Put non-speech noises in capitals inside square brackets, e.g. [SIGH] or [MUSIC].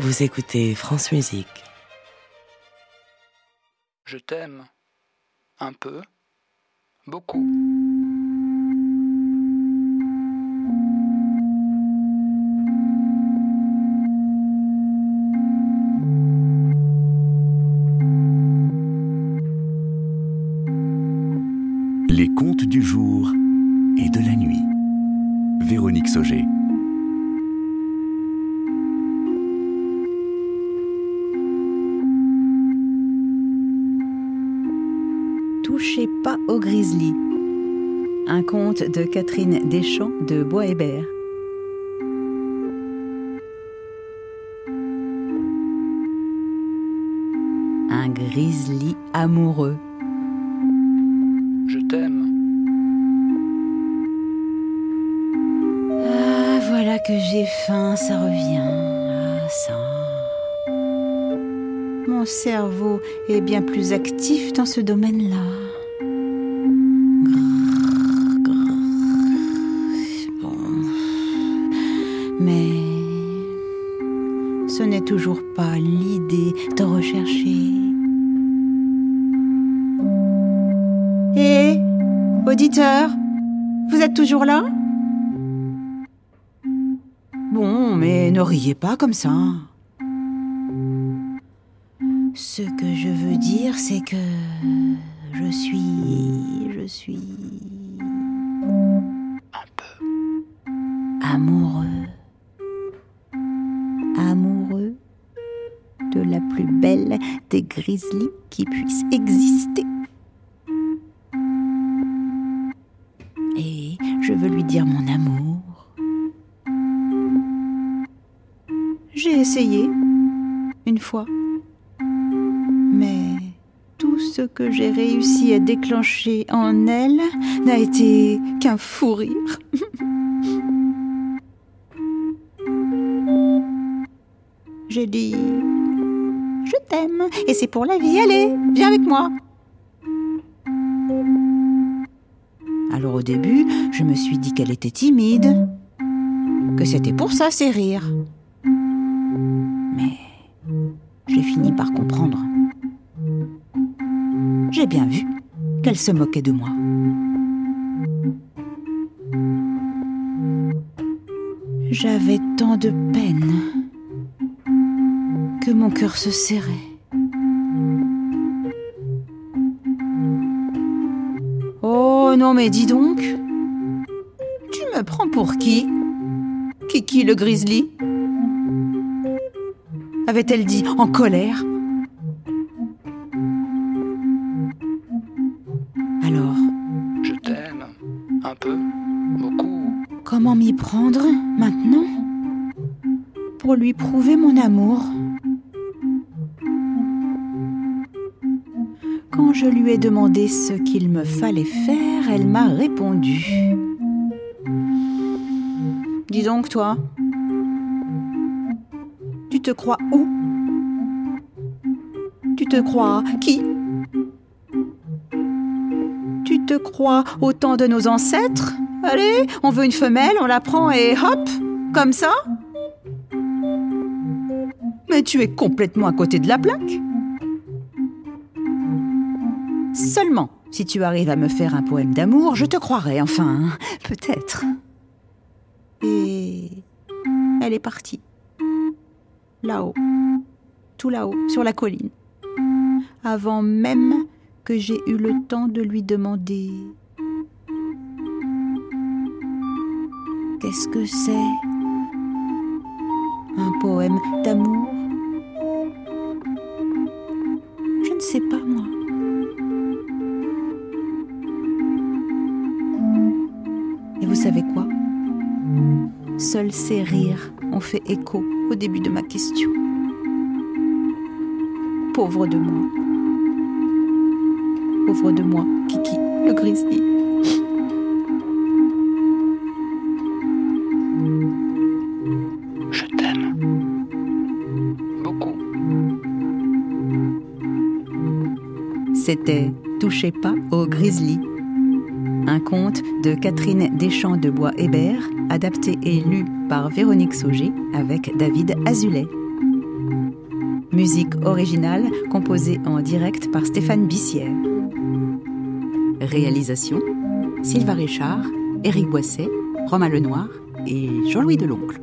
Vous écoutez France Musique. Je t'aime. Un peu. Beaucoup. Les contes du jour et de la nuit. Véronique Sauger. Touchez pas au grizzly. Un conte de Catherine Deschamps de Bois-Hébert. Un grizzly amoureux. Je t'aime. Ah, voilà que j'ai faim, ça revient. Ah, ça. Mon cerveau est bien plus actif dans ce domaine-là. Auditeur, vous êtes toujours là? Bon, mais ne riez pas comme ça. Ce que je veux dire, c'est que je suis. Je suis. Un peu. amoureux. Amoureux de la plus belle des grizzlies qui puissent exister. Je veux lui dire mon amour. J'ai essayé, une fois. Mais tout ce que j'ai réussi à déclencher en elle n'a été qu'un fou rire. [LAUGHS] J'ai dit Je t'aime et c'est pour la vie, allez, viens avec moi. Alors au début, je me suis dit qu'elle était timide, que c'était pour ça ses rires. Mais j'ai fini par comprendre. J'ai bien vu qu'elle se moquait de moi. J'avais tant de peine que mon cœur se serrait. Oh non mais dis donc, tu me prends pour qui? Kiki le grizzly? Avait-elle dit en colère? Alors, Je t'aime. Un peu. Beaucoup. comment m'y prendre maintenant? Pour lui prouver mon amour Quand je lui ai demandé ce qu'il me fallait faire, elle m'a répondu. Dis donc, toi, tu te crois où? Tu te crois qui? Tu te crois au temps de nos ancêtres? Allez, on veut une femelle, on la prend et hop, comme ça Mais tu es complètement à côté de la plaque. Seulement, si tu arrives à me faire un poème d'amour, je te croirai, enfin, hein, peut-être. Et elle est partie. Là-haut, tout là-haut, sur la colline. Avant même que j'ai eu le temps de lui demander Qu'est-ce que c'est Un poème d'amour? Et vous savez quoi? Seuls ces rires ont fait écho au début de ma question. Pauvre de moi. Pauvre de moi, Kiki, le grizzly. Je t'aime. Beaucoup. C'était Touchez pas au grizzly. Un conte de Catherine Deschamps de Bois-Hébert, adapté et lu par Véronique Sauger avec David Azulet. Musique originale composée en direct par Stéphane Bissière. Réalisation Sylvain Richard, Éric Boisset, Romain Lenoir et Jean-Louis Deloncle.